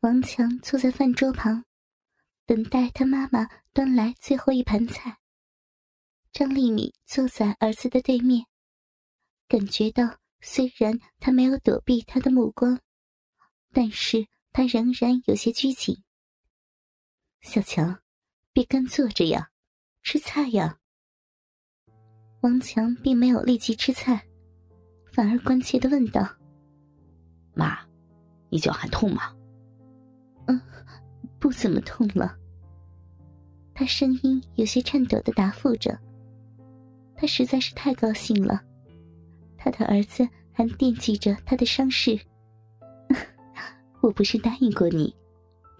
王强坐在饭桌旁，等待他妈妈端来最后一盘菜。张丽敏坐在儿子的对面，感觉到虽然他没有躲避他的目光，但是他仍然有些拘谨。小强，别干坐着呀，吃菜呀。王强并没有立即吃菜，反而关切的问道：“妈，你脚还痛吗？”“，不怎么痛了。”他声音有些颤抖的答复着。他实在是太高兴了，他的儿子还惦记着他的伤势。我不是答应过你，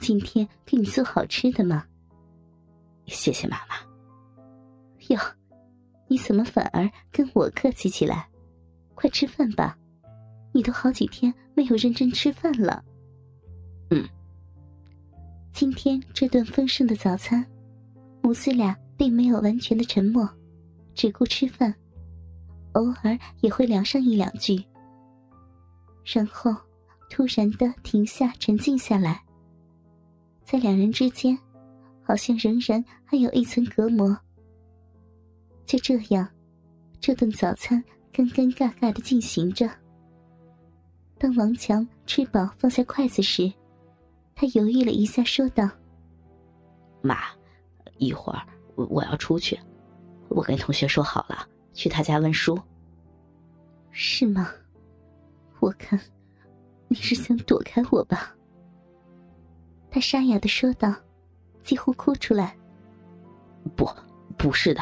今天给你做好吃的吗？谢谢妈妈。哟，你怎么反而跟我客气起来？快吃饭吧，你都好几天没有认真吃饭了。嗯。今天这顿丰盛的早餐，母子俩并没有完全的沉默。只顾吃饭，偶尔也会聊上一两句，然后突然的停下，沉静下来。在两人之间，好像仍然还有一层隔膜。就这样，这顿早餐尴尴尬尬的进行着。当王强吃饱放下筷子时，他犹豫了一下，说道：“妈，一会儿我我要出去。”我跟同学说好了，去他家温书。是吗？我看你是想躲开我吧？他沙哑的说道，几乎哭出来。不，不是的。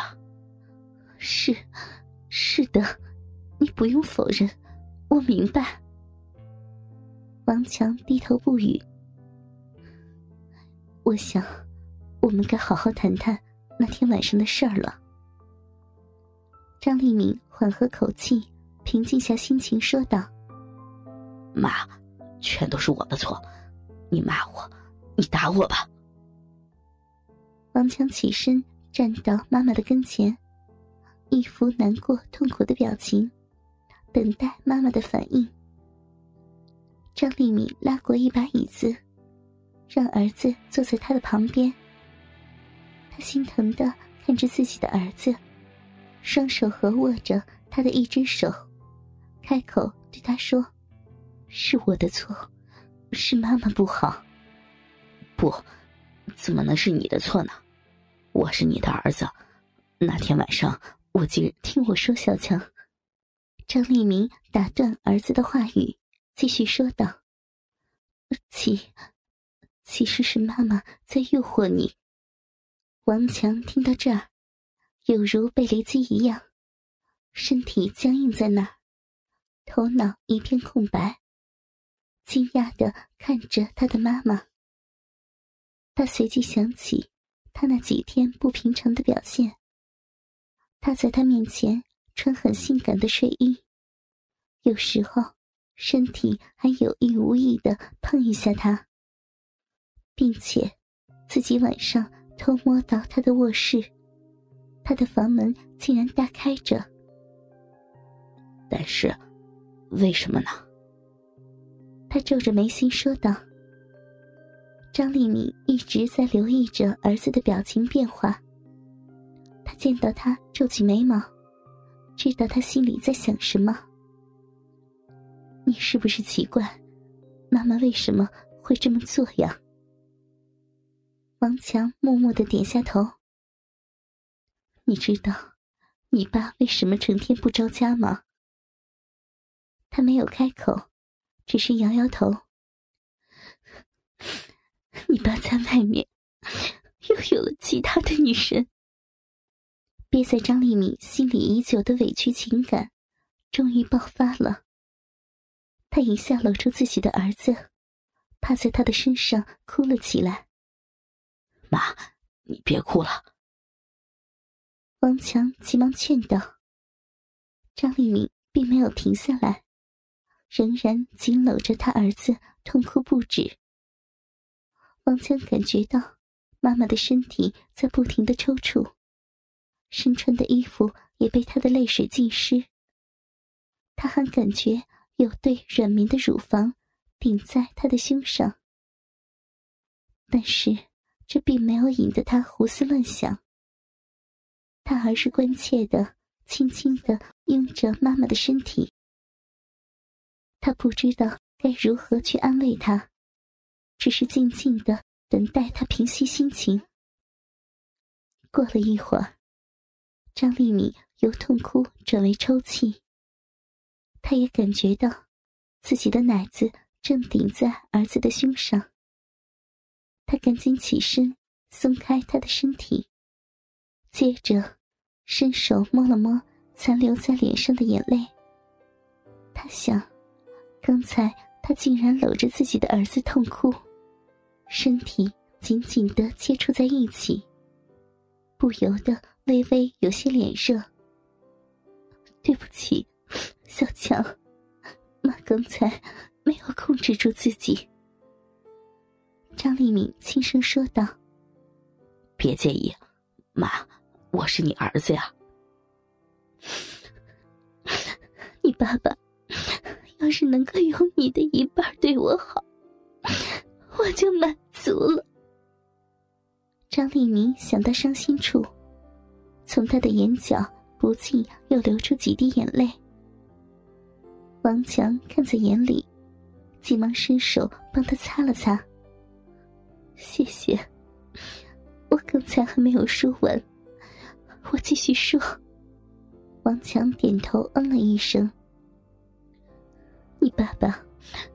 是，是的，你不用否认，我明白。王强低头不语。我想，我们该好好谈谈那天晚上的事儿了。张丽敏缓和口气，平静下心情，说道：“妈，全都是我的错，你骂我，你打我吧。”王强起身站到妈妈的跟前，一副难过、痛苦的表情，等待妈妈的反应。张丽敏拉过一把椅子，让儿子坐在他的旁边。他心疼的看着自己的儿子。双手合握着他的一只手，开口对他说：“是我的错，是妈妈不好。不，怎么能是你的错呢？我是你的儿子。那天晚上，我竟听我说，小强。”张立明打断儿子的话语，继续说道：“起，其实是妈妈在诱惑你。”王强听到这儿。有如被雷击一样，身体僵硬在那儿，头脑一片空白，惊讶的看着他的妈妈。他随即想起他那几天不平常的表现。他在他面前穿很性感的睡衣，有时候身体还有意无意的碰一下他，并且自己晚上偷摸到他的卧室。他的房门竟然大开着，但是，为什么呢？他皱着眉心说道。张丽敏一直在留意着儿子的表情变化。他见到他皱起眉毛，知道他心里在想什么。你是不是奇怪，妈妈为什么会这么做呀？王强默默的点下头。你知道，你爸为什么成天不着家吗？他没有开口，只是摇摇头。你爸在外面又有了其他的女人。憋在张丽敏心里已久的委屈情感，终于爆发了。他一下搂住自己的儿子，趴在他的身上哭了起来。妈，你别哭了。王强急忙劝道：“张立明并没有停下来，仍然紧搂着他儿子，痛哭不止。”王强感觉到妈妈的身体在不停的抽搐，身穿的衣服也被他的泪水浸湿。他还感觉有对软绵的乳房顶在他的胸上，但是这并没有引得他胡思乱想，他而是关切的、轻轻的拥着妈妈的身体。他不知道该如何去安慰她，只是静静的等待她平息心情。过了一会儿，张丽敏由痛哭转为抽泣。她也感觉到自己的奶子正顶在儿子的胸上。他赶紧起身，松开他的身体，接着伸手摸了摸残留在脸上的眼泪。他想。刚才他竟然搂着自己的儿子痛哭，身体紧紧的接触在一起，不由得微微有些脸热。对不起，小强，妈刚才没有控制住自己。张立敏轻声说道：“别介意，妈，我是你儿子呀。你爸爸。”要是能够有你的一半对我好，我就满足了。张立明想到伤心处，从他的眼角不禁又流出几滴眼泪。王强看在眼里，急忙伸手帮他擦了擦。谢谢，我刚才还没有说完，我继续说。王强点头嗯了一声。你爸爸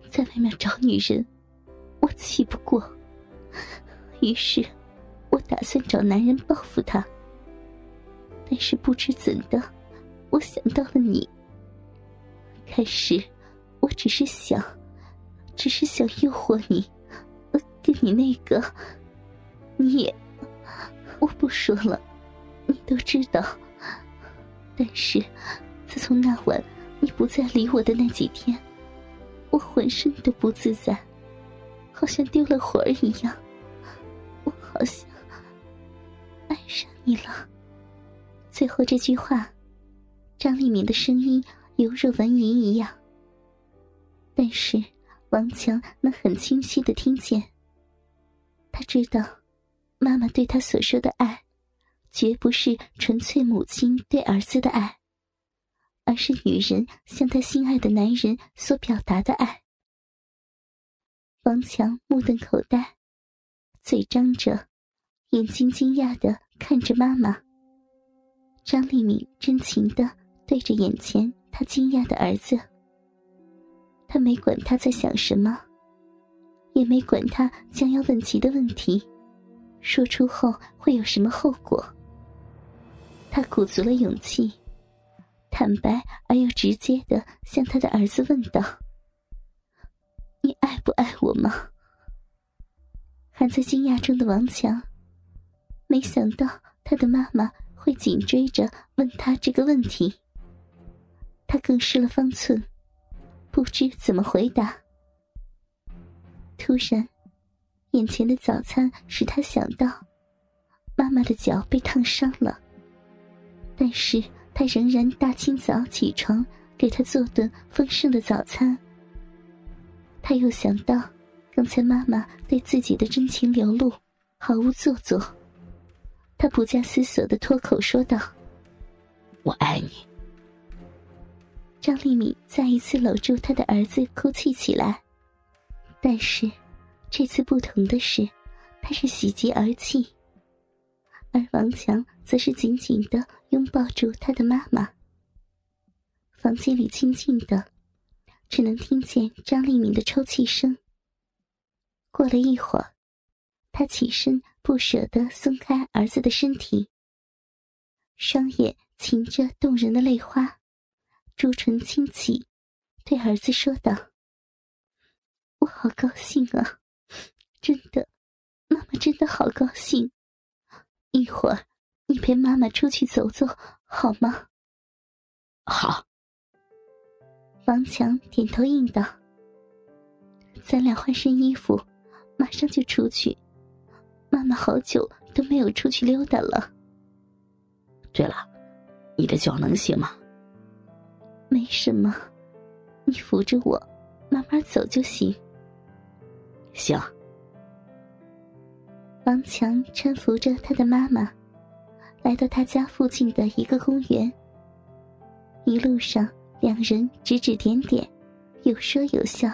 在外面找女人，我气不过，于是我打算找男人报复他。但是不知怎的，我想到了你。开始我只是想，只是想诱惑你，跟你那个，你也，我不说了，你都知道。但是自从那晚你不再理我的那几天。我浑身都不自在，好像丢了魂儿一样。我好像爱上你了。最后这句话，张立敏的声音犹若蚊蝇一样。但是王强能很清晰的听见。他知道，妈妈对他所说的爱，绝不是纯粹母亲对儿子的爱。而是女人向她心爱的男人所表达的爱。王强目瞪口呆，嘴张着，眼睛惊讶的看着妈妈。张丽敏真情的对着眼前他惊讶的儿子。他没管他在想什么，也没管他将要问及的问题，说出后会有什么后果。他鼓足了勇气。坦白而又直接的向他的儿子问道：“你爱不爱我吗？”还在惊讶中的王强，没想到他的妈妈会紧追着问他这个问题，他更失了方寸，不知怎么回答。突然，眼前的早餐使他想到，妈妈的脚被烫伤了，但是。他仍然大清早起床，给他做顿丰盛的早餐。他又想到，刚才妈妈对自己的真情流露，毫无做作。他不假思索的脱口说道：“我爱你。”张丽敏再一次搂住他的儿子，哭泣起来。但是，这次不同的是，他是喜极而泣。而王强则是紧紧的拥抱住他的妈妈。房间里静静的，只能听见张立敏的抽泣声。过了一会儿，他起身，不舍得松开儿子的身体，双眼噙着动人的泪花，朱唇轻启，对儿子说道：“我好高兴啊，真的，妈妈真的好高兴。”一会儿，你陪妈妈出去走走，好吗？好。王强点头应道：“咱俩换身衣服，马上就出去。妈妈好久都没有出去溜达了。对了，你的脚能行吗？没什么，你扶着我，慢慢走就行。行。王强搀扶着他的妈妈，来到他家附近的一个公园。一路上，两人指指点点，有说有笑。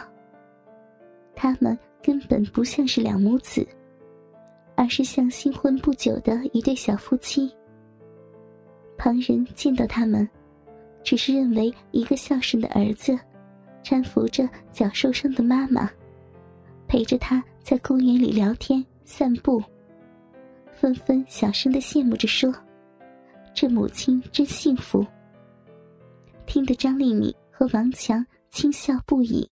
他们根本不像是两母子，而是像新婚不久的一对小夫妻。旁人见到他们，只是认为一个孝顺的儿子，搀扶着脚受伤的妈妈，陪着他在公园里聊天散步，纷纷小声的羡慕着说：“这母亲真幸福。”听得张丽敏和王强轻笑不已。